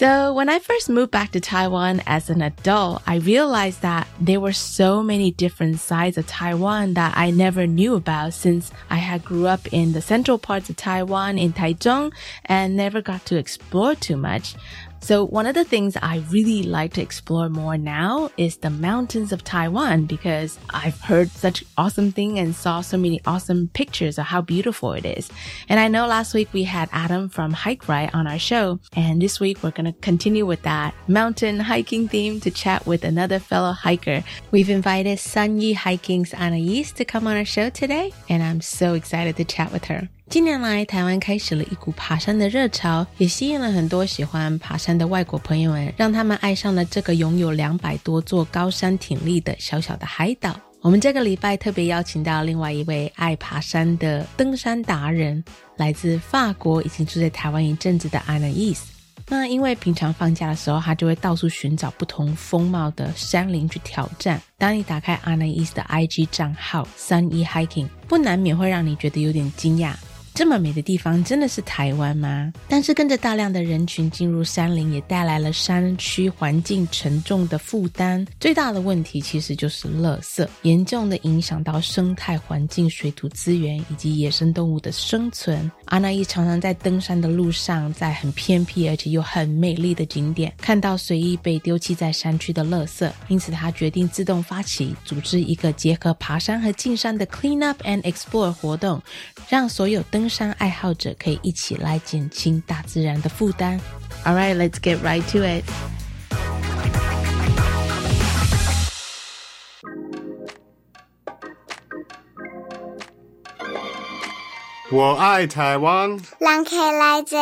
So when I first moved back to Taiwan as an adult, I realized that there were so many different sides of Taiwan that I never knew about since I had grew up in the central parts of Taiwan in Taichung and never got to explore too much. So one of the things I really like to explore more now is the mountains of Taiwan because I've heard such awesome thing and saw so many awesome pictures of how beautiful it is. And I know last week we had Adam from Hike Right on our show. And this week we're going to continue with that mountain hiking theme to chat with another fellow hiker. We've invited Sunyi Hiking's Anais to come on our show today. And I'm so excited to chat with her. 近年来，台湾开始了一股爬山的热潮，也吸引了很多喜欢爬山的外国朋友们，让他们爱上了这个拥有两百多座高山挺立的小小的海岛。我们这个礼拜特别邀请到另外一位爱爬山的登山达人，来自法国，已经住在台湾一阵子的 Anais。那因为平常放假的时候，他就会到处寻找不同风貌的山林去挑战。当你打开 Anais 的 IG 账号 Sun Hiking，不难免会让你觉得有点惊讶。这么美的地方真的是台湾吗？但是跟着大量的人群进入山林，也带来了山区环境沉重的负担。最大的问题其实就是垃圾，严重的影响到生态环境、水土资源以及野生动物的生存。阿娜伊常常在登山的路上，在很偏僻而且又很美丽的景点，看到随意被丢弃在山区的垃圾，因此他决定自动发起组织一个结合爬山和进山的 Clean Up and Explore 活动，让所有登登山爱好者可以一起来减轻大自然的负担。All right, let's get right to it. 我爱台湾。让开来者。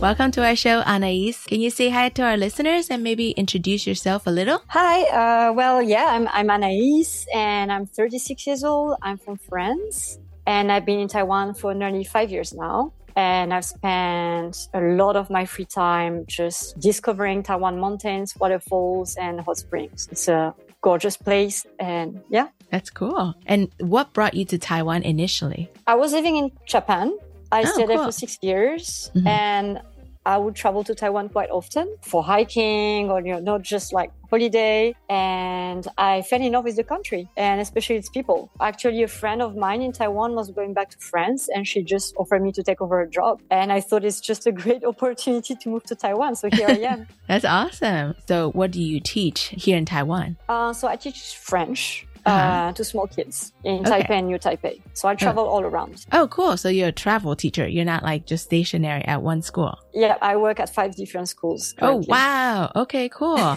Welcome to our show, Anais. Can you say hi to our listeners and maybe introduce yourself a little? Hi. Uh, well, yeah, I'm, I'm Anais and I'm 36 years old. I'm from France and I've been in Taiwan for nearly five years now. And I've spent a lot of my free time just discovering Taiwan mountains, waterfalls, and hot springs. It's a gorgeous place. And yeah. That's cool. And what brought you to Taiwan initially? I was living in Japan I oh, stayed cool. there for six years mm-hmm. and I would travel to Taiwan quite often for hiking or, you know, not just like holiday. And I fell in love with the country and especially its people. Actually, a friend of mine in Taiwan was going back to France and she just offered me to take over a job. And I thought it's just a great opportunity to move to Taiwan. So here I am. That's awesome. So what do you teach here in Taiwan? Uh, so I teach French uh-huh. uh, to small kids in okay. Taipei and New Taipei. So I travel oh. all around. Oh, cool. So you're a travel teacher. You're not like just stationary at one school. Yeah, I work at five different schools. Oh, currently. Oh, wow. Okay, cool.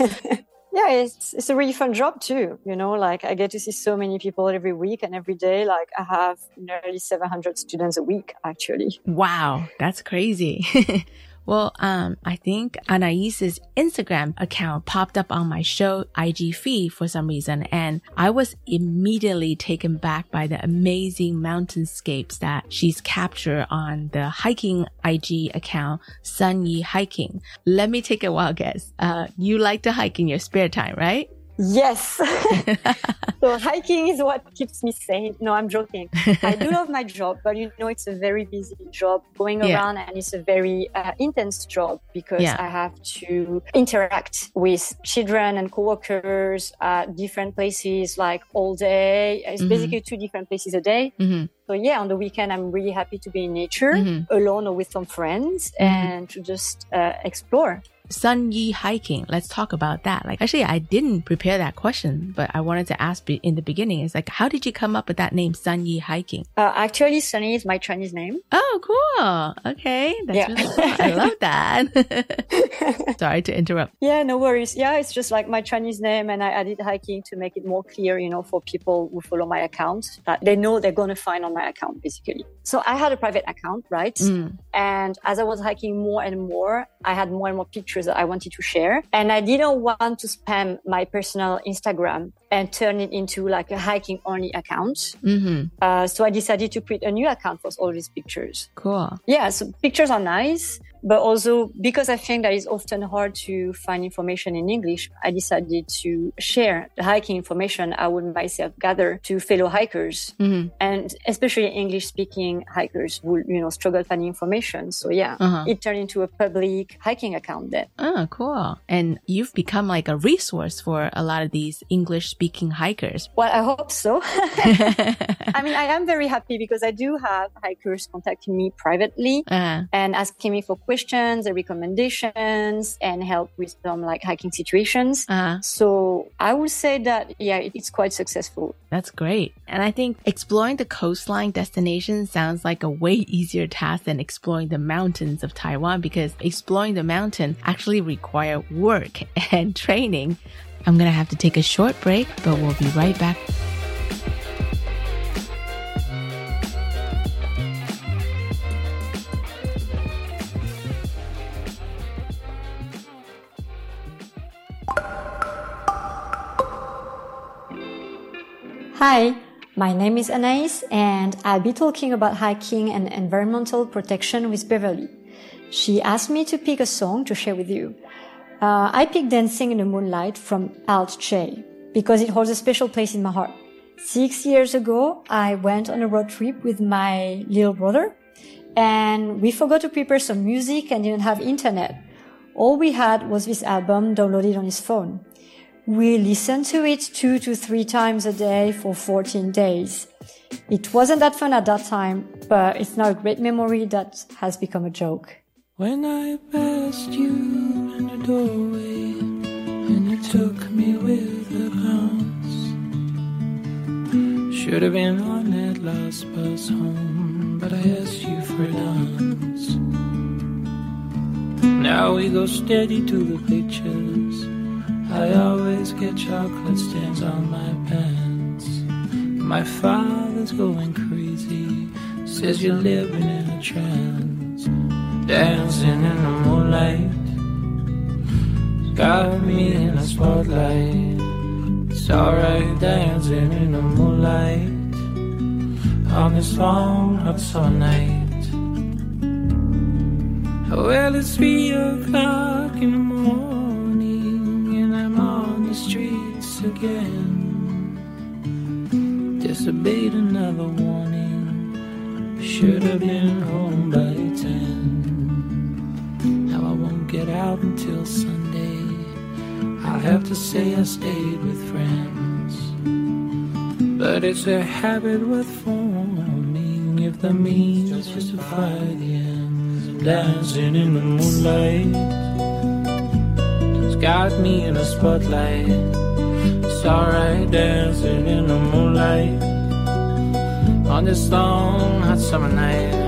yeah, it's it's a really fun job too. You know, like I get to see so many people every week and every day. Like I have nearly 700 students a week actually. Wow, that's crazy. Well, um, I think Anais's Instagram account popped up on my show IG feed for some reason, and I was immediately taken back by the amazing mountainscapes that she's captured on the hiking IG account, Sunyi Hiking. Let me take a wild guess. Uh, you like to hike in your spare time, right? Yes. so hiking is what keeps me sane. No, I'm joking. I do love my job, but you know, it's a very busy job going yeah. around and it's a very uh, intense job because yeah. I have to interact with children and coworkers at different places like all day. It's mm-hmm. basically two different places a day. Mm-hmm. So yeah, on the weekend, I'm really happy to be in nature mm-hmm. alone or with some friends mm-hmm. and to just uh, explore. Sunyi hiking. Let's talk about that. Like, actually, I didn't prepare that question, but I wanted to ask in the beginning. It's like, how did you come up with that name, Sunyi hiking? Uh, actually, Sunyi is my Chinese name. Oh, cool. Okay. That's yeah. really cool. I love that. Sorry to interrupt. Yeah, no worries. Yeah, it's just like my Chinese name and I added hiking to make it more clear, you know, for people who follow my account that they know they're going to find on my account, basically. So I had a private account, right? Mm. And as I was hiking more and more, I had more and more pictures that I wanted to share. And I didn't want to spam my personal Instagram and turn it into like a hiking only account. Mm-hmm. Uh, so I decided to create a new account for all these pictures. Cool. Yeah. So pictures are nice but also because I think that it's often hard to find information in English, I decided to share the hiking information I would myself gather to fellow hikers mm-hmm. and especially English speaking hikers would you know, struggle finding information. So yeah, uh-huh. it turned into a public hiking account then. Oh, cool. And you've become like a resource for a lot of these English speaking hikers. Well, I hope so. I mean, I am very happy because I do have hikers contacting me privately uh-huh. and asking me for questions and recommendations and help with some like hiking situations. Uh-huh. So I would say that, yeah, it's quite successful. That's great. And I think exploring the coastline destination sounds like a way easier task than exploring the mountains of Taiwan because exploring the mountain actually require work and training. I'm going to have to take a short break, but we'll be right back. Hi, my name is Anais and I'll be talking about hiking and environmental protection with Beverly. She asked me to pick a song to share with you. Uh, I picked Dancing in the Moonlight from Alt J because it holds a special place in my heart. Six years ago, I went on a road trip with my little brother and we forgot to prepare some music and didn't have internet. All we had was this album downloaded on his phone. We listened to it two to three times a day for 14 days. It wasn't that fun at that time, but it's now a great memory that has become a joke. When I passed you in the doorway, and you took me with a glance, should have been on that last bus home, but I asked you for a dance. Now we go steady to the pictures I always get chocolate stains on my pants. My father's going crazy, says you're living in a trance. Dancing in the moonlight, got me in a spotlight. It's alright dancing in the moonlight on this long hot summer night. Well, it's three o'clock in the morning streets again. Disobeyed another warning. Should have been home by ten. Now I won't get out until Sunday. I'll have to say I stayed with friends. But it's a habit worth forming if the means justify the ends. Dancing in the moonlight got me in a spotlight. It's alright dancing in the moonlight on this long hot summer night.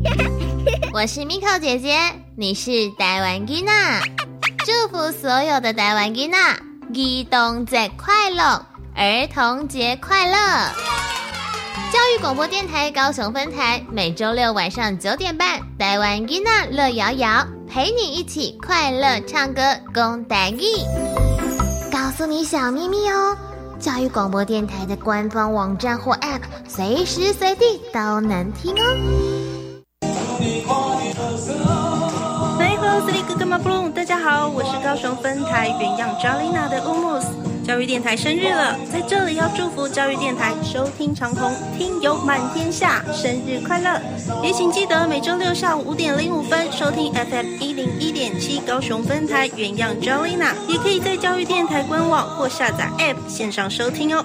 我是 Miko 姐姐，你是台湾吉娜，祝福所有的台湾吉娜，儿童节快乐，儿童节快乐！教育广播电台高雄分台每周六晚上九点半，台湾吉娜乐摇摇，陪你一起快乐唱歌，共台语。告诉你小秘密哦，教育广播电台的官方网站或 App，随时随地都能听哦。大家好，我是高雄分台原样 Jolina 的乌木斯。教育电台生日了，在这里要祝福教育电台收听长虹，听友满天下，生日快乐！也请记得每周六下午五点零五分收听 FM 一零一点七高雄分台原样 Jolina，也可以在教育电台官网或下载 App 线上收听哦。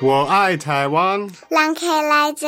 我爱台湾。让开来者。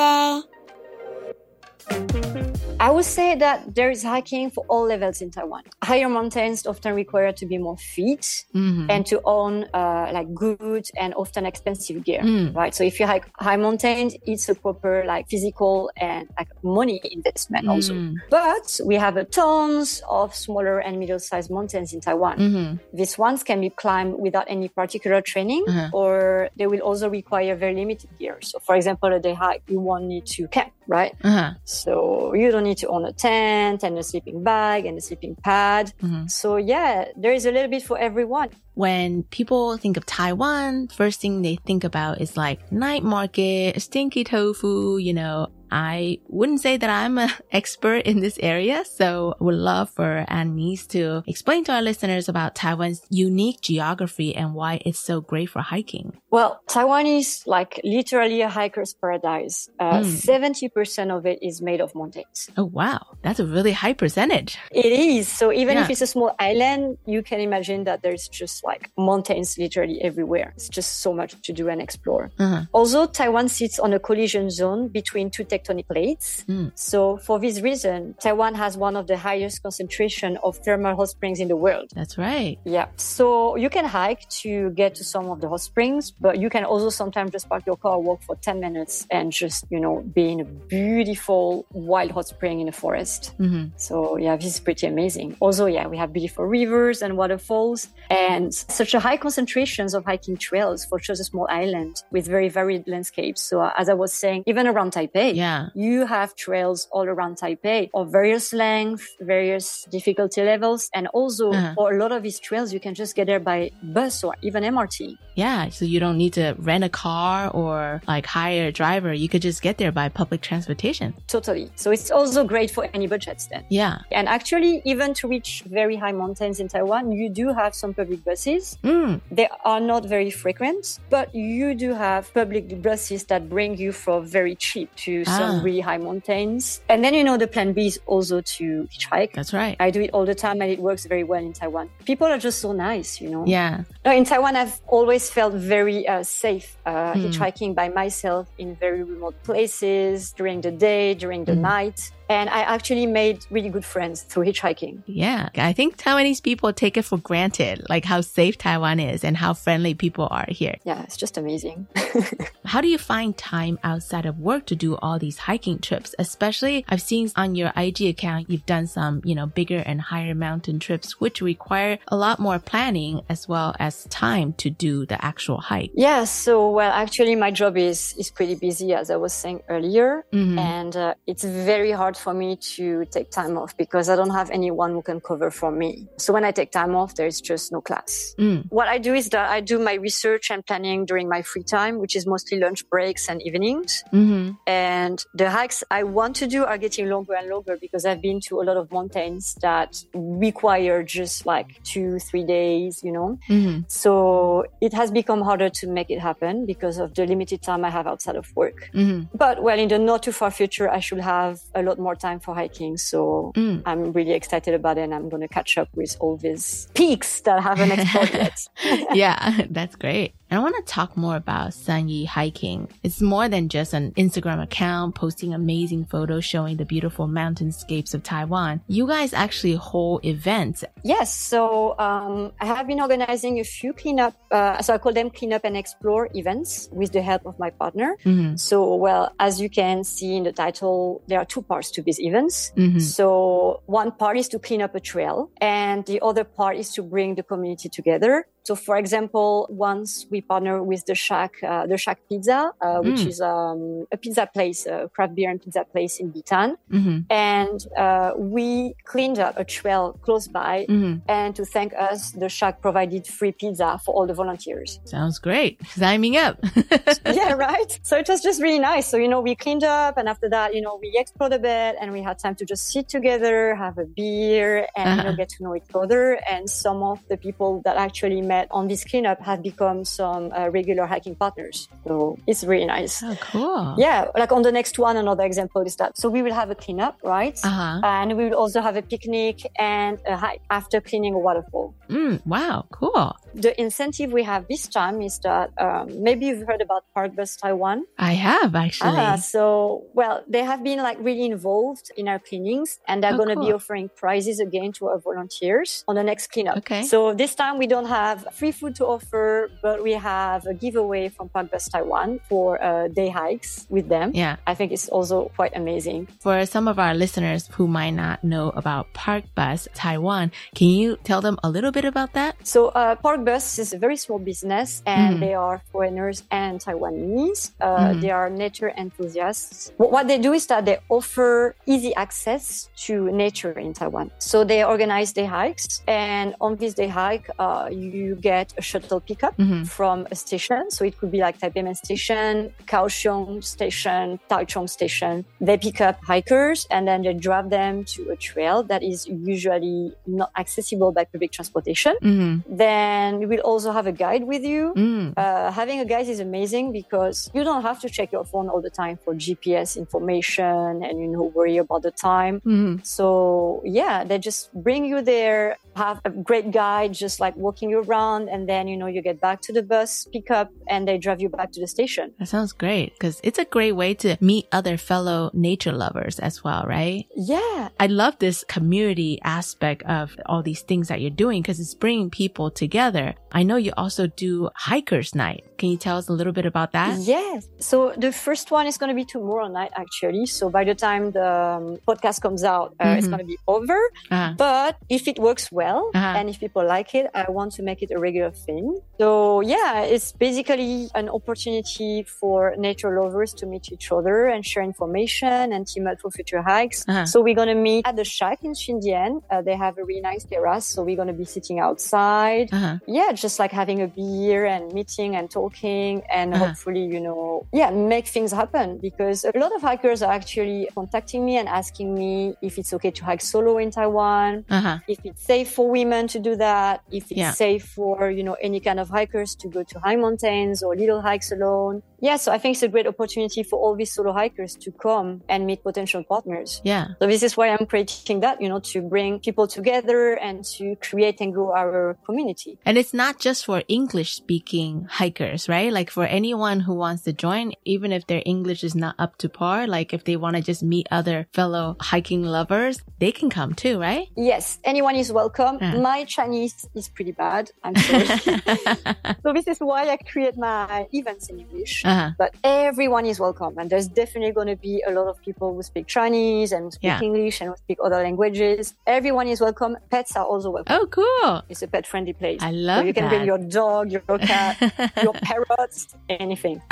I would say that there is hiking for all levels in Taiwan. Higher mountains often require to be more fit mm-hmm. and to own uh, like good and often expensive gear, mm. right? So if you hike high mountains, it's a proper like physical and like money investment mm. also. But we have a tons of smaller and middle-sized mountains in Taiwan. Mm-hmm. These ones can be climbed without any particular training, uh-huh. or they will also require very limited gear. So, for example, a day hike, you won't need to camp right? Uh-huh. So you don't need to own a tent and a sleeping bag and a sleeping pad. Mm-hmm. So yeah, there is a little bit for everyone. When people think of Taiwan, first thing they think about is like night market, stinky tofu, you know, I wouldn't say that I'm an expert in this area, so I would love for Anais to explain to our listeners about Taiwan's unique geography and why it's so great for hiking. Well, Taiwan is like literally a hiker's paradise. Uh, mm. 70% of it is made of mountains. Oh, wow. That's a really high percentage. It is. So even yeah. if it's a small island, you can imagine that there's just like mountains literally everywhere. It's just so much to do and explore. Uh-huh. Also, Taiwan sits on a collision zone between two tectonic plates. Mm. So for this reason, Taiwan has one of the highest concentration of thermal hot springs in the world. That's right. Yeah. So you can hike to get to some of the hot springs, but you can also sometimes just park your car, walk for 10 minutes and just, you know, be in a beautiful wild hot spring in the forest. Mm-hmm. So yeah, this is pretty amazing. Also, yeah, we have beautiful rivers and waterfalls and such a high concentrations of hiking trails for such a small island with very varied landscapes. So uh, as I was saying, even around Taipei, yeah yeah. You have trails all around Taipei of various length, various difficulty levels. And also uh-huh. for a lot of these trails, you can just get there by bus or even MRT. Yeah. So you don't need to rent a car or like hire a driver. You could just get there by public transportation. Totally. So it's also great for any budgets then. Yeah. And actually, even to reach very high mountains in Taiwan, you do have some public buses. Mm. They are not very frequent, but you do have public buses that bring you for very cheap to some really high mountains. And then, you know, the plan B is also to hitchhike. That's right. I do it all the time and it works very well in Taiwan. People are just so nice, you know? Yeah. in Taiwan, I've always felt very uh, safe uh, mm. hitchhiking by myself in very remote places during the day, during the mm. night. And I actually made really good friends through hitchhiking. Yeah. I think Taiwanese people take it for granted, like how safe Taiwan is and how friendly people are here. Yeah, it's just amazing. how do you find time outside of work to do all these hiking trips? Especially I've seen on your IG account, you've done some, you know, bigger and higher mountain trips, which require a lot more planning as well as time to do the actual hike. Yeah. So, well, actually my job is, is pretty busy, as I was saying earlier. Mm-hmm. And uh, it's very hard for me to take time off because I don't have anyone who can cover for me. So when I take time off, there's just no class. Mm. What I do is that I do my research and planning during my free time, which is mostly lunch breaks and evenings. Mm-hmm. And the hikes I want to do are getting longer and longer because I've been to a lot of mountains that require just like two, three days, you know? Mm-hmm. So it has become harder to make it happen because of the limited time I have outside of work. Mm-hmm. But well, in the not too far future, I should have a lot more time for hiking. So mm. I'm really excited about it and I'm going to catch up with all these peaks that I haven't explored yet. yeah, that's great. And I want to talk more about Sunyi hiking. It's more than just an Instagram account posting amazing photos showing the beautiful mountainscapes of Taiwan. You guys actually hold events. Yes. So um, I have been organizing a few cleanup, uh, so I call them cleanup and explore events with the help of my partner. Mm-hmm. So, well, as you can see in the title, there are two parts to these events. Mm-hmm. So one part is to clean up a trail and the other part is to bring the community together. So, for example, once we partner with the Shack, uh, the Shack Pizza, uh, which mm. is um, a pizza place, a craft beer and pizza place in Bitan, mm-hmm. and uh, we cleaned up a trail close by. Mm-hmm. And to thank us, the Shack provided free pizza for all the volunteers. Sounds great. Signing up. yeah, right. So it was just really nice. So you know, we cleaned up, and after that, you know, we explored a bit, and we had time to just sit together, have a beer, and uh-huh. you know, get to know each other. And some of the people that actually met met on this cleanup have become some uh, regular hiking partners. So it's really nice. Oh, cool. Yeah. Like on the next one, another example is that. So we will have a cleanup, right? Uh-huh. And we will also have a picnic and a hike after cleaning a waterfall. Mm, wow. Cool. The incentive we have this time is that um, maybe you've heard about Parkbus Taiwan. I have actually. Ah, so, well, they have been like really involved in our cleanings and they're oh, going to cool. be offering prizes again to our volunteers on the next cleanup. Okay. So this time we don't have free food to offer, but we have a giveaway from Parkbus Taiwan for uh, day hikes with them. Yeah. I think it's also quite amazing. For some of our listeners who might not know about Park Bus Taiwan, can you tell them a little bit about that? So, uh, Parkbus is a very small business and mm. they are foreigners and Taiwanese. Uh, mm. They are nature enthusiasts. What they do is that they offer easy access to nature in Taiwan. So they organize day hikes and on this day hike, uh, you get a shuttle pickup mm-hmm. from a station. So it could be like Taipei Station, Kaohsiung Station, Taichung Station. They pick up hikers and then they drive them to a trail that is usually not accessible by public transportation. Mm-hmm. Then you will also have a guide with you. Mm. Uh, having a guide is amazing because you don't have to check your phone all the time for GPS information and you know worry about the time. Mm-hmm. So yeah, they just bring you there, have a great guide, just like walking you around around and then, you know, you get back to the bus, pick up and they drive you back to the station. That sounds great because it's a great way to meet other fellow nature lovers as well, right? Yeah. I love this community aspect of all these things that you're doing because it's bringing people together. I know you also do hikers night. Can you tell us a little bit about that? Yes. So the first one is going to be tomorrow night, actually. So by the time the um, podcast comes out, uh, mm-hmm. it's going to be over. Uh-huh. But if it works well uh-huh. and if people like it, I want to make it a regular thing. So yeah, it's basically an opportunity for nature lovers to meet each other and share information and team up for future hikes. Uh-huh. So we're going to meet at the shack in Xindian. Uh, they have a really nice terrace. So we're going to be sitting outside. Uh-huh. Yeah, just like having a beer and meeting and talking and uh-huh. hopefully, you know, yeah, make things happen because a lot of hikers are actually contacting me and asking me if it's okay to hike solo in Taiwan, uh-huh. if it's safe for women to do that, if it's yeah. safe for, you know, any kind of hikers to go to high mountains or little hikes alone Yeah, so I think it's a great opportunity for all these solo hikers to come and meet potential partners. Yeah. So this is why I'm creating that, you know, to bring people together and to create and grow our community. And it's not just for English speaking hikers, right? Like for anyone who wants to join, even if their English is not up to par, like if they want to just meet other fellow hiking lovers, they can come too, right? Yes, anyone is welcome. Yeah. My Chinese is pretty bad. I'm sorry. so this is why I create my events in English. Uh-huh. Uh-huh. But everyone is welcome, and there's definitely going to be a lot of people who speak Chinese and who speak Yeah. English and who speak other languages. Everyone is welcome. Pets are also welcome. Oh, cool. It's a pet friendly place. I love so you can that. bring your dog, your cat, your parrots, anything.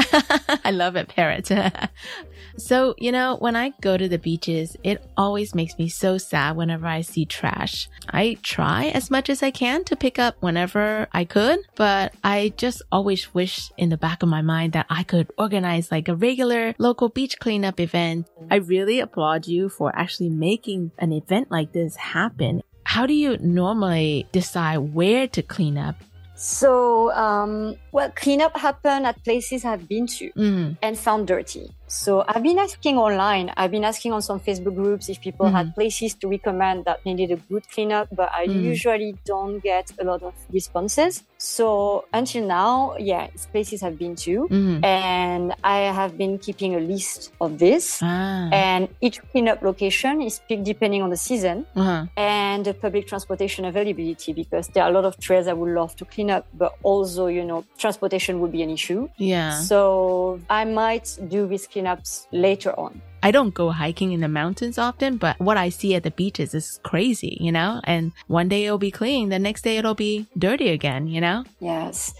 I love it, parrot. so, you know, when I go to the beaches, it always makes me so sad whenever I see trash. I try as much as I can to pick up whenever I could, but I just always wish in the back of my mind that I could organize like a regular local beach cleanup event. I really applaud you for actually making an event like this happen. How do you normally decide where to clean up? So, um, well, cleanup happened at places I've been to Mm. and found dirty. So I've been asking online. I've been asking on some Facebook groups if people Mhm. had places to recommend that needed a good cleanup, but I Mm. usually don't get a lot of responses. So until now, yeah, it's places I've been to, Mhm. and I have been keeping a list of this. Ah. And each cleanup location is picked depending on the season Uh-huh. and the public transportation availability because there are a lot of trails I would love to clean up, but also, you know, transportation would be an issue. Yeah. So I might do these cleanups later on. I don't go hiking in the mountains often, but what I see at the beaches is crazy, you know? And one day it'll be clean, the next day it'll be dirty again, you know? Yes.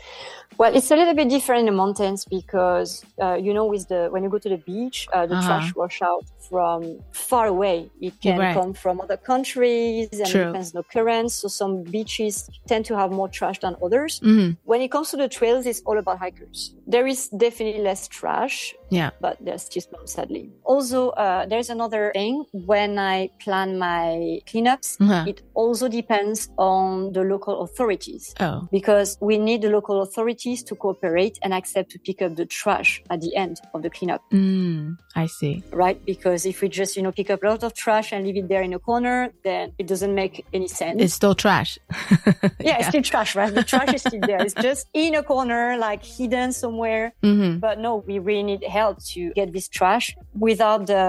Well, it's a little bit different in the mountains because, uh, you know, with the when you go to the beach, uh, the Uh-huh. trash wash out from far away. It can Right. come from other countries and True. depends on the currents. So some beaches tend to have more trash than others. Mhm. When it comes to the trails, it's all about hikers. There is definitely less trash. Yeah. But there's just some, sadly. Also, uh, there's another thing. When I plan my cleanups, Uh-huh. it also depends on the local authorities Oh. because we need the local authorities to cooperate and accept to pick up the trash at the end of the cleanup, Mm, I see. right? Because if we just, you know, pick up a lot of trash and leave it there in a corner, then it doesn't make any sense. It's still trash. yeah, it's still trash, right? The trash is still there. It's just in a corner, like hidden somewhere. Mhm. But no, we really need help to get this trash. Without the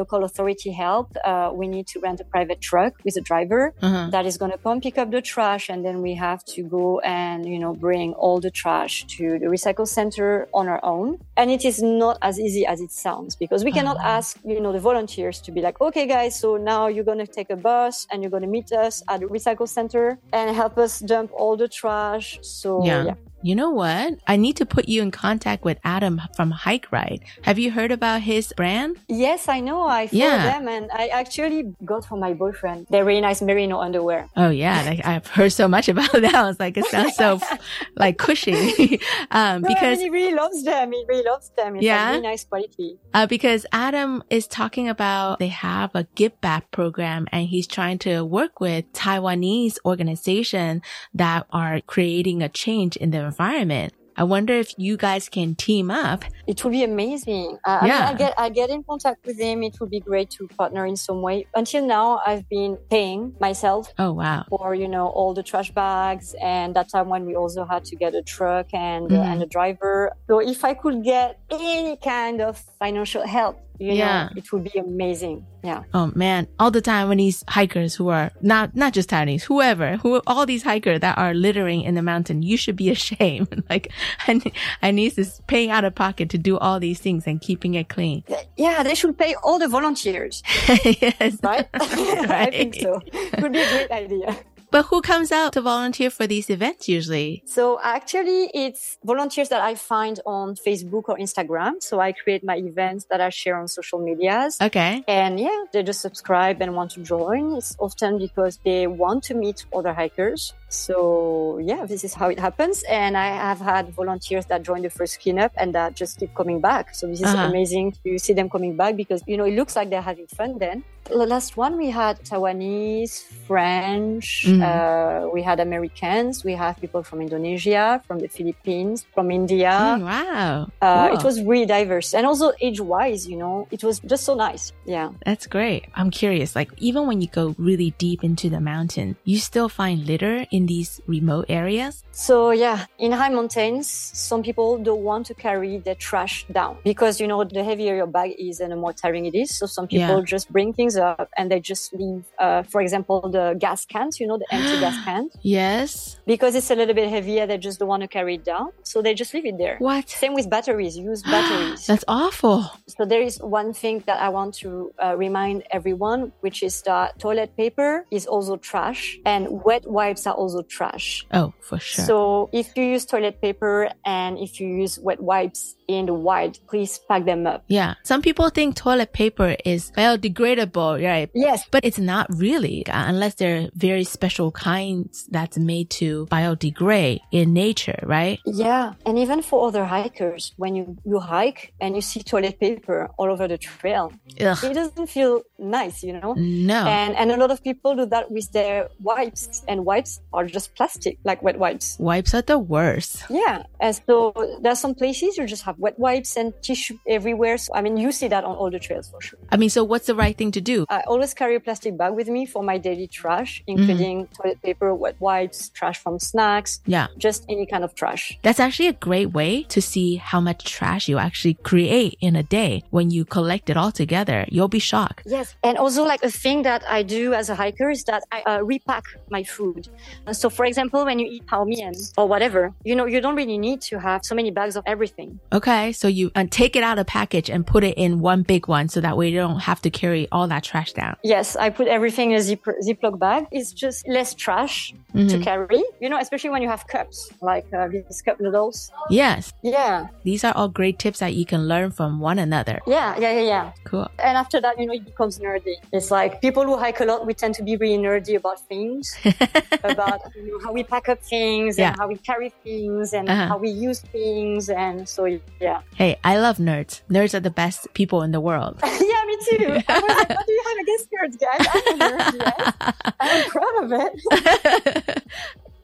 local authority help, uh, we need to rent a private truck with a driver Uh-huh. that is going to come pick up the trash. And then we have to go and, you know, bring all the trash to the recycle center on our own. And it is not as easy as it sounds because we cannot ask, you know, the volunteers to be like, okay, guys, so now you're going to take a bus and you're going to meet us at the recycle center and help us dump all the trash. So yeah. yeah. You know what? I need to put you in contact with Adam from Hike Right. Have you heard about his brand? Yes, I know. I follow Yeah. them and I actually got for my boyfriend. They're really nice merino underwear. Oh yeah, like, I've heard so much about that. I was like, it sounds so like cushy. um, No, because I mean, he really loves them. He really loves them. It's Yeah? like really nice quality. Uh, because Adam is talking about they have a give back program and he's trying to work with Taiwanese organization that are creating a change in the environment. I wonder if you guys can team up. It would be amazing. Uh, I mean, I get I get in contact with him. It would be great to partner in some way. Until now, I've been paying myself Oh wow. for you know all the trash bags, and that time when we also had to get a truck and Mhm. uh, and a driver. So if I could get any kind of financial help, you Yeah. know, it would be amazing. Yeah. Oh man, all the time when these hikers who are not, not just Taiwanese, whoever, who, all these hikers that are littering in the mountain, you should be ashamed. like, I, I need is paying out of pocket to do all these things and keeping it clean. Yeah, they should pay all the volunteers, yes. right? I think so. It would be a great idea. But who comes out to volunteer for these events usually? So actually, it's volunteers that I find on Facebook or Instagram. So I create my events that I share on social medias. Okay. And yeah, they just subscribe and want to join. It's often because they want to meet other hikers. So yeah, this is how it happens. And I have had volunteers that joined the first cleanup and that just keep coming back. So this is Uh-huh. amazing to see them coming back because, you know, it looks like they're having fun then. The last one we had Taiwanese, French, Mhm. Mm. Uh, we had Americans. We have people from Indonesia, from the Philippines, from India. Mm, wow. Uh, It was really diverse. And also age wise, you know, it was just so nice. Yeah. That's great. I'm curious, like even when you go really deep into the mountain, you still find litter in these remote areas? So yeah, in high mountains, some people don't want to carry their trash down because, you know, the heavier your bag is and the more tiring it is. So some people yeah. just bring things up and they just leave, uh, for example, the gas cans, you know, the empty gas cans. Yes. Because it's a little bit heavier, they just don't want to carry it down. So they just leave it there. What? Same with batteries, use batteries. That's awful. So there is one thing that I want to uh, remind everyone, which is that toilet paper is also trash and wet wipes are also trash. Oh, for sure. So if you use toilet paper and if you use wet wipes in the wild, please pack them up. Yeah. Some people think toilet paper is biodegradable, right? Yes. But it's not really uh, unless they're very special kinds that's made to biodegrade in nature, right? Yeah. And even for other hikers, when you, you hike and you see toilet paper all over the trail, Ugh. it doesn't feel nice, you know? No. And, and a lot of people do that with their wipes and wipes are just plastic, like wet wipes. Wipes are the worst. Yeah. And so there's some places you just have wet wipes and tissue everywhere. So, I mean, you see that on all the trails for sure. I mean, so what's the right thing to do? I always carry a plastic bag with me for my daily trash, including mm-hmm. toilet paper, wet wipes, trash from snacks. Yeah. Just any kind of trash. That's actually a great way to see how much trash you actually create in a day. When you collect it all together, you'll be shocked. Yes. And also like a thing that I do as a hiker is that I uh, repack my food. So for example, when you eat pao mian or whatever, you know, you don't really need to have so many bags of everything. Okay. So you uh, take it out of package and put it in one big one so that way you don't have to carry all that trash down. Yes. I put everything in a zip- Ziploc bag. It's just less trash mm-hmm. to carry, you know, especially when you have cups like uh, these cup noodles. Yes. Yeah. These are all great tips that you can learn from one another. Yeah. Yeah. Yeah. Yeah. Cool. And after that, you know, it becomes nerdy. It's like people who hike a lot, we tend to be really nerdy about things, about you know, how we pack up things yeah. and how we carry things and uh-huh. how we use things. And so, yeah. Hey, I love nerds. Nerds are the best people in the world. yeah, me too. I was like, what do you have against nerds, guys? I'm a nerd, yes. I'm proud of it.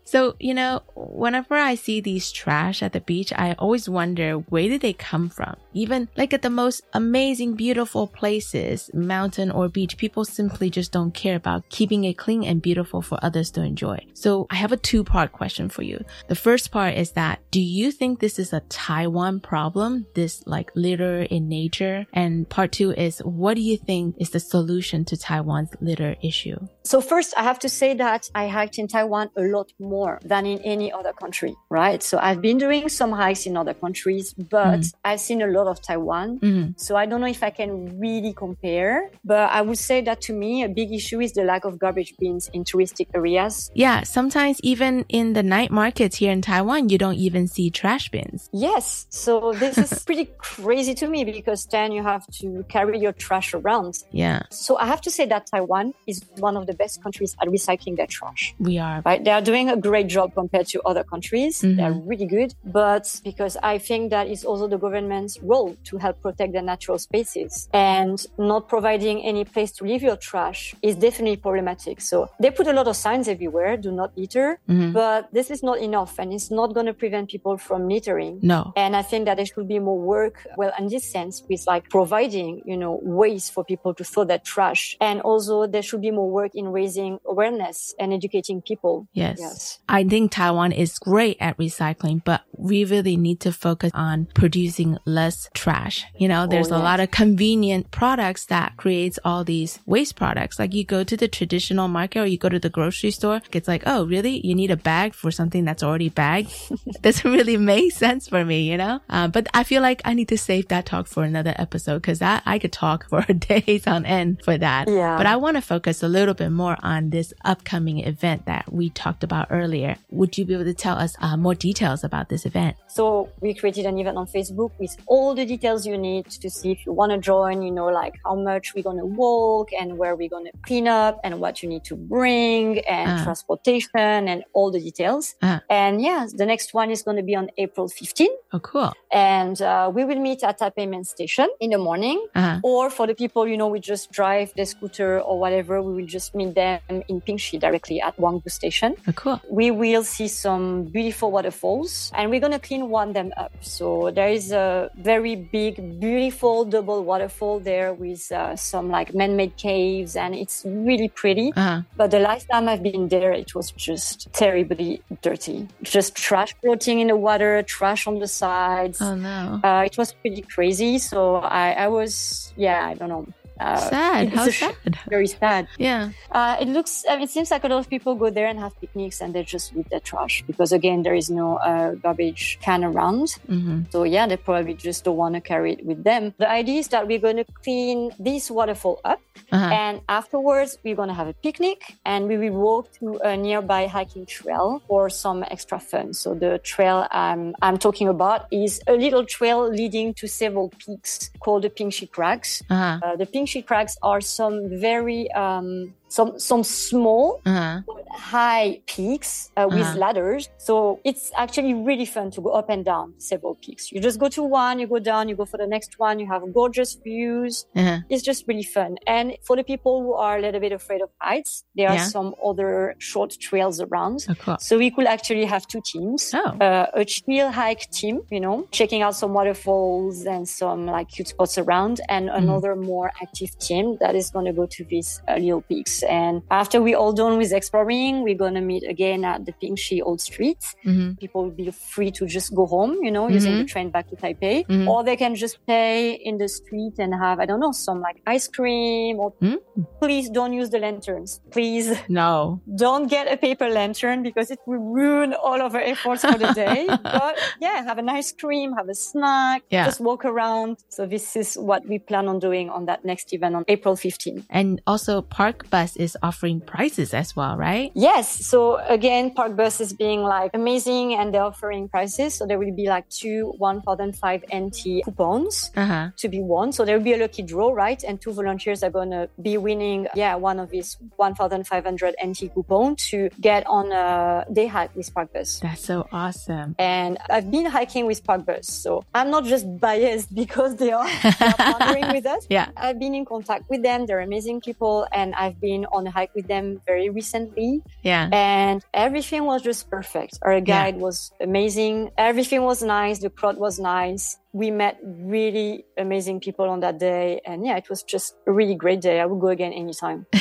So, you know, whenever I see these trash at the beach, I always wonder where did they come from? Even like at the most amazing, beautiful places, mountain or beach, people simply just don't care about keeping it clean and beautiful for others to enjoy. So I have a two part question for you. The first part is that do you think this is a Taiwan problem? This like litter in nature? And part two is what do you think is the solution to Taiwan's litter issue? So first I have to say that I hiked in Taiwan a lot more than in any other country, right? So I've been doing some hikes in other countries, but mm. I've seen a lot of Taiwan. Mm. So I don't know if I can really compare, but I would say that to me, a big issue is the lack of garbage bins in touristic areas. Yeah, sometimes even in the night markets here in Taiwan, you don't even see trash bins. Yes. So this is pretty crazy to me because then you have to carry your trash around. Yeah. So I have to say that Taiwan is one of the best countries at recycling their trash. We are. Right. They are doing a great job compared to other countries. Mm-hmm. They're really good. But because I think that is also the government's role to help protect the natural spaces and not providing any place to leave your trash is definitely problematic. So they put a lot of signs everywhere, do not litter, mm-hmm. but this is not enough and it's not going to prevent people from littering. No. And I think that there should be more work, well, in this sense, with like providing, you know, ways for people to throw that trash. And also there should be more work in raising awareness and educating people. Yes. Yes. I think Taiwan is great at recycling, but we really need to focus on producing less trash. You know, there's oh, a lot of convenient products that creates all these waste products. Like you go to the traditional market or you go to the grocery store, it's like, oh, really? You need a bag for something that's already bagged? Doesn't really make sense for me, you know? Uh, but I feel like I need to save that talk for another episode because I, I could talk for days on end for that. Yeah. But I want to focus a little bit more on this upcoming event that we talked about earlier earlier. Would you be able to tell us uh, more details about this event? So we created an event on Facebook with all the details you need to see if you want to join, you know, like how much we're going to walk and where we're going to clean up and what you need to bring and uh. transportation and all the details. Uh. And yeah, the next one is going to be on April 15. Oh, cool. And uh, we will meet at Taipei main station in the morning. Uh-huh. Or for the people, you know, we just drive the scooter or whatever, we will just meet them in Pingxi directly at Wanggu station. Oh, cool. We will see some beautiful waterfalls and we're going to clean one them up. So there is a very big, beautiful double waterfall there with uh, some like man-made caves and it's really pretty. Uh-huh. But the last time I've been there, it was just terribly dirty. Just trash floating in the water, trash on the sides. Oh no. Uh, it was pretty crazy. So I, I was, yeah, I don't know. Uh, sad. How sad. Very sad. Yeah. Uh, it looks. I mean, it seems like a lot of people go there and have picnics, and they just leave their trash because again, there is no uh, garbage can around. Mm-hmm. So yeah, they probably just don't want to carry it with them. The idea is that we're going to clean this waterfall up, uh-huh. and afterwards we're going to have a picnic, and we will walk to a nearby hiking trail for some extra fun. So the trail I'm I'm talking about is a little trail leading to several peaks called the Pingxi Crags. Uh-huh. Uh, the Pingxi Crags are some very um, some some small uh-huh. high peaks uh, with uh-huh. ladders. So it's actually really fun to go up and down several peaks. You just go to one, you go down, you go for the next one. You have gorgeous views. Uh-huh. It's just really fun. And for the people who are a little bit afraid of heights, there yeah. are some other short trails around. Oh, cool. So we could actually have two teams. Oh. Uh, a chill hike team, you know, checking out some waterfalls and some like cute spots around, and mm. another more active team that is going to go to these uh, little peaks. And after we all done with exploring, we're going to meet again at the Pingxi Old Street. Mm-hmm. People will be free to just go home, you know, mm-hmm. using the train back to Taipei, mm-hmm. or they can just play in the street and have, I don't know, some like ice cream or mm. please don't use the lanterns. Please. No. Don't get a paper lantern because it will ruin all of our efforts for the day. but yeah, have an ice cream, have a snack, yeah. just walk around. So this is what we plan on doing on that next event on April 15. And also Park Is offering prices as well, right? Yes. So again, Parkbus is being like amazing and they're offering prices. So there will be like two 1005 NT coupons uh-huh. to be won. So there will be a lucky draw, right? And two volunteers are going to be winning, yeah, one of these 1500 NT coupon to get on a day hike with Parkbus. That's so awesome. And I've been hiking with Parkbus. So I'm not just biased because they are, they are partnering with us. Yeah. I've been in contact with them. They're amazing people and I've been on a hike with them very recently. Yeah. And everything was just perfect. Our guide yeah. was amazing. Everything was nice. The crowd was nice. We met really amazing people on that day. And yeah, it was just a really great day. I would go again anytime.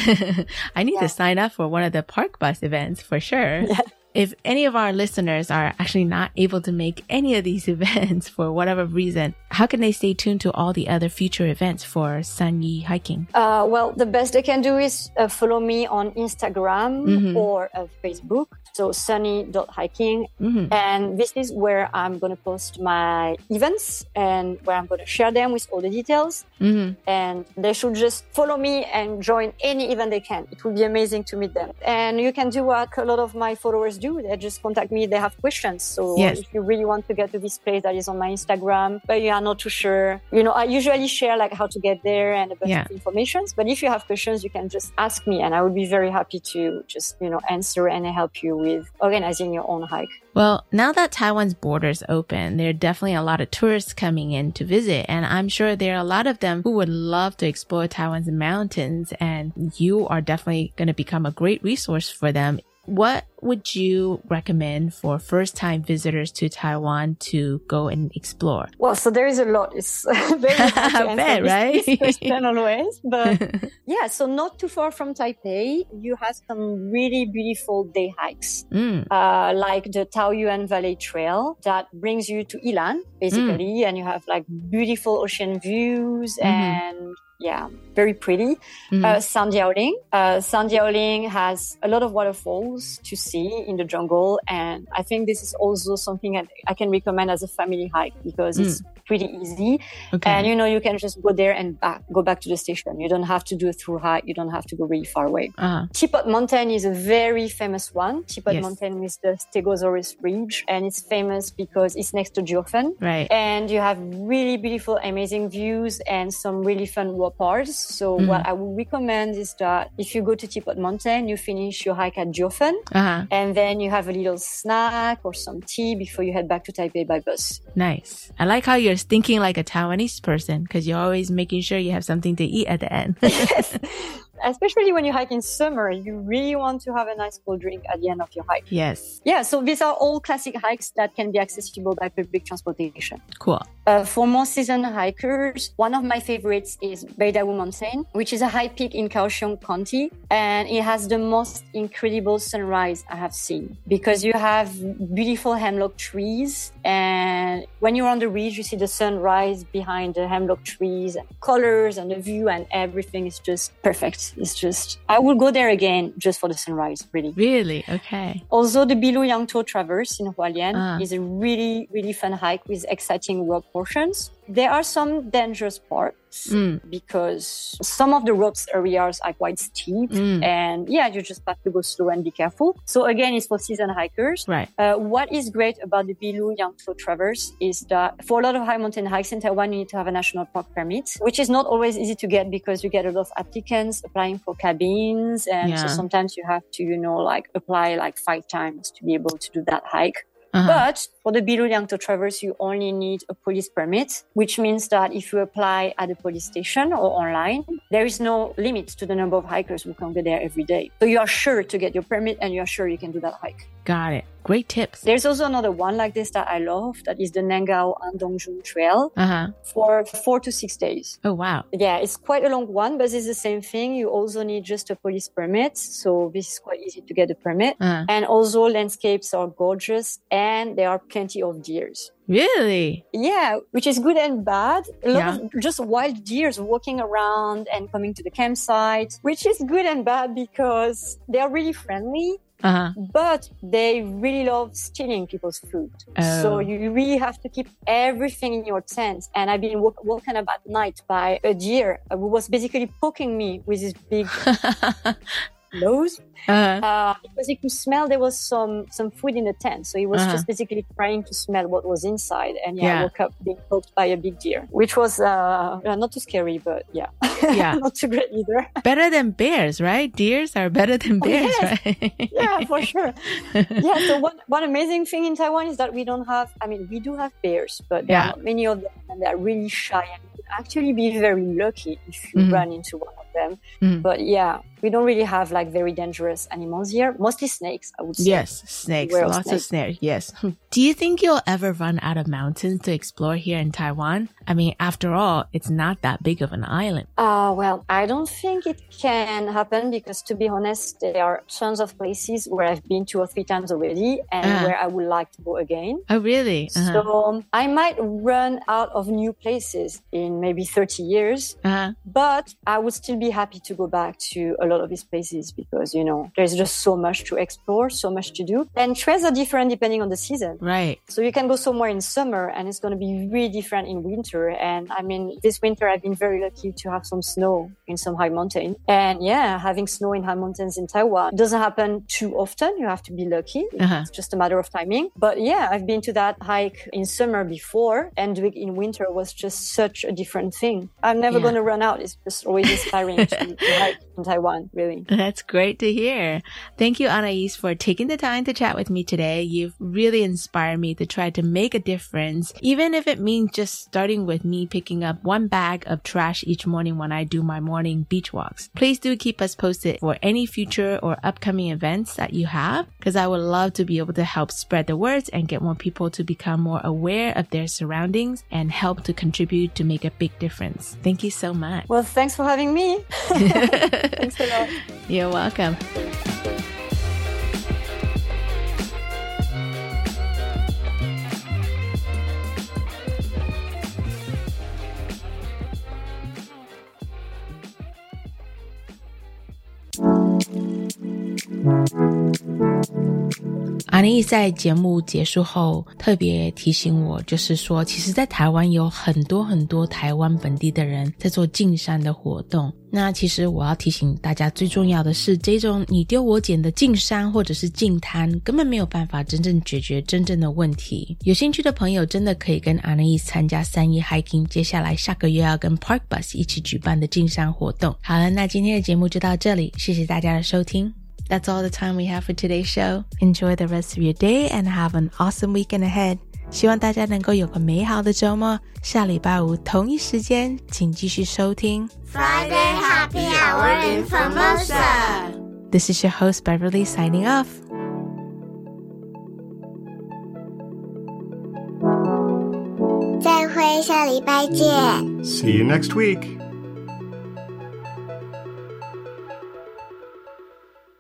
I need yeah. to sign up for one of the Parkbus events for sure. Yeah if any of our listeners are actually not able to make any of these events for whatever reason, how can they stay tuned to all the other future events for Sunyi hiking? Uh, well, the best they can do is uh, follow me on Instagram mm-hmm. or uh, Facebook. So Sunyi.Hiking. Mm-hmm. And this is where I'm going to post my events and where I'm going to share them with all the details. Mm-hmm. And they should just follow me and join any event they can. It would be amazing to meet them. And you can do what a lot of my followers do. They just contact me. They have questions. So yes. if you really want to get to this place that is on my Instagram, but you are not too sure, you know, I usually share like how to get there and a bunch yeah. of information. But if you have questions, you can just ask me and I would be very happy to just, you know, answer and help you with organizing your own hike. Well, now that Taiwan's borders open, there are definitely a lot of tourists coming in to visit. And I'm sure there are a lot of them who would love to explore Taiwan's mountains. And you are definitely going to become a great resource for them what would you recommend for first time visitors to Taiwan to go and explore? Well, so there is a lot. It's very hard to answer bet, right? question always. But yeah, so not too far from Taipei, you have some really beautiful day hikes, mm. uh, like the Taoyuan Valley Trail that brings you to Ilan, basically, mm. and you have like beautiful ocean views mm-hmm. and yeah, very pretty. Mhm. Uh, Sandiaoling. Uh, Sandiaoling has a lot of waterfalls to see in the jungle. And I think this is also something that I can recommend as a family hike because it's pretty easy. Okay. And you know, you can just go there and back, go back to the station. You don't have to do a through hike. You don't have to go really far away. Uh-huh. Teapot Mountain is a very famous one. Teapot Yes. Mountain is the Stegosaurus Ridge, and it's famous because it's next to Jiufen. Right. And you have really beautiful, amazing views and some really fun walk parts. So Mhm. what I would recommend is that if you go to Teapot Mountain, you finish your hike at Jiufen, Uh-huh. And then you have a little snack or some tea before you head back to Taipei by bus. Nice. I like how you're thinking like a Taiwanese person because you're always making sure you have something to eat at the end. Especially when you hike in summer, you really want to have a nice cold drink at the end of your hike. yes. Yeah, so these are all classic hikes that can be accessible by public transportation. Cool. Uh, for more season hikers, one of my favorites is Beidawu Mountain, which is a high peak in Kaohsiung County, and it has the most incredible sunrise I have seen because you have beautiful hemlock trees, and when you're on the ridge, you see the sunrise behind the hemlock trees, and colors and the view, and everything is just perfect. It's just I will go there again just for the sunrise, really. Really? Okay. Also, the Bilu Yangtou Traverse in Hualien Ah. is a really, really fun hike with exciting rope portions. There are some dangerous parts Mm. because some of the ropes areas are quite steep Mm. and yeah, you just have to go slow and be careful. So again, it's for season hikers. Right. Uh, what is great about the Bilu Yangtou Traverse is that for a lot of high mountain hikes in Taiwan, you need to have a national park permit, which is not always easy to get because you get a lot of applicants applying for cabins. And so sometimes you have to, you know, like apply like five times to be able to do that hike. Uh-huh. But for the Bilu Yangtou Traverse, you only need a police permit, which means that if you apply at a police station or online, there is no limit to the number of hikers who can go there every day. So you are sure to get your permit and you are sure you can do that hike. Got it. Great tips. There's also another one like this that I love. That is the Nenggao Andongjun Trail Uh-huh. for four to six days. Oh, wow. Yeah, it's quite a long one, but it's the same thing. You also need just a police permit. So this is quite easy to get a permit. Uh-huh. And also landscapes are gorgeous and there are plenty of deers. Really? Yeah, which is good and bad. A lot Yeah. of just wild deers walking around and coming to the campsite, which is good and bad because they are really friendly. Uh-huh. But they really love stealing people's food. So Oh. you really have to keep everything in your tent. And I've been walk- woken up at night by a deer who was basically poking me with his big nose. Uh-huh. Uh, because he could smell there was some some food in the tent, so he was Uh-huh. just basically trying to smell what was inside. And yeah, Yeah. I woke up being poked by a big deer, which was uh, not too scary, but yeah, Yeah. not too great either. better than bears, right? Deers are better than Oh, bears, yes. right? yeah, for sure. yeah. So one one amazing thing in Taiwan is that we don't have. I mean, we do have bears, but Yeah. many of them, and they're really shy. And you actually be very lucky if you Mhm. run into one of them. Mhm. But yeah, we don't really have like very dangerous animals here. Mostly snakes, I would say. Yes, snakes. Beware of Lots of snakes. snakes. Yes. Do you think you'll ever run out of mountains to explore here in Taiwan? I mean, after all, it's not that big of an island. Uh, well, I don't think it can happen because, to be honest, there are tons of places where I've been two or three times already and Ah. where I would like to go again. Oh, really? Uh-huh. So um, I might run out of new places in maybe 30 years, Uh-huh. but I would still be happy to go back to a lot of these places because, you know, there's just so much to explore, so much to do. And trails are different depending on the season. Right. So you can go somewhere in summer and it's going to be really different in winter. And I mean, this winter I've been very lucky to have some snow in some high mountain. And yeah, having snow in high mountains in Taiwan doesn't happen too often. You have to be lucky. Uh-huh. It's just a matter of timing. But yeah, I've been to that hike in summer before and doing it in winter was just such a different thing. I'm never Yeah. going to run out. It's just always inspiring to, to hike in Taiwan, really. That's great to hear. Thank you, Anais, for taking the time to chat with me today. You've really inspired me to try to make a difference, even if it means just starting with me picking up one bag of trash each morning when I do my morning beach walks. Please do keep us posted for any future or upcoming events that you have, because I would love to be able to help spread the words and get more people to become more aware of their surroundings and help to contribute to make a big difference. Thank you so much. Well, thanks for having me. thanks a lot. You're welcome. 阿妮在节目结束后特别提醒我，就是说，其实，在台湾有很多很多台湾本地的人在做进山的活动。那其实我要提醒大家，最重要的是，这种你丢我捡的进山或者是进滩，根本没有办法真正解决真正的问题。有兴趣的朋友，真的可以跟阿妮参加三一 hiking，接下来下个月要跟 Park Bus 一起举办的进山活动。好了，那今天的节目就到这里，谢谢大家的收听。That's all the time we have for today's show. Enjoy the rest of your day and have an awesome weekend ahead. 希望大家能够有个美好的周末。下礼拜五同一时间，请继续收听 Friday Happy Hour in Formosa. This is your host Beverly signing off. 再会，下礼拜见。 See you next week.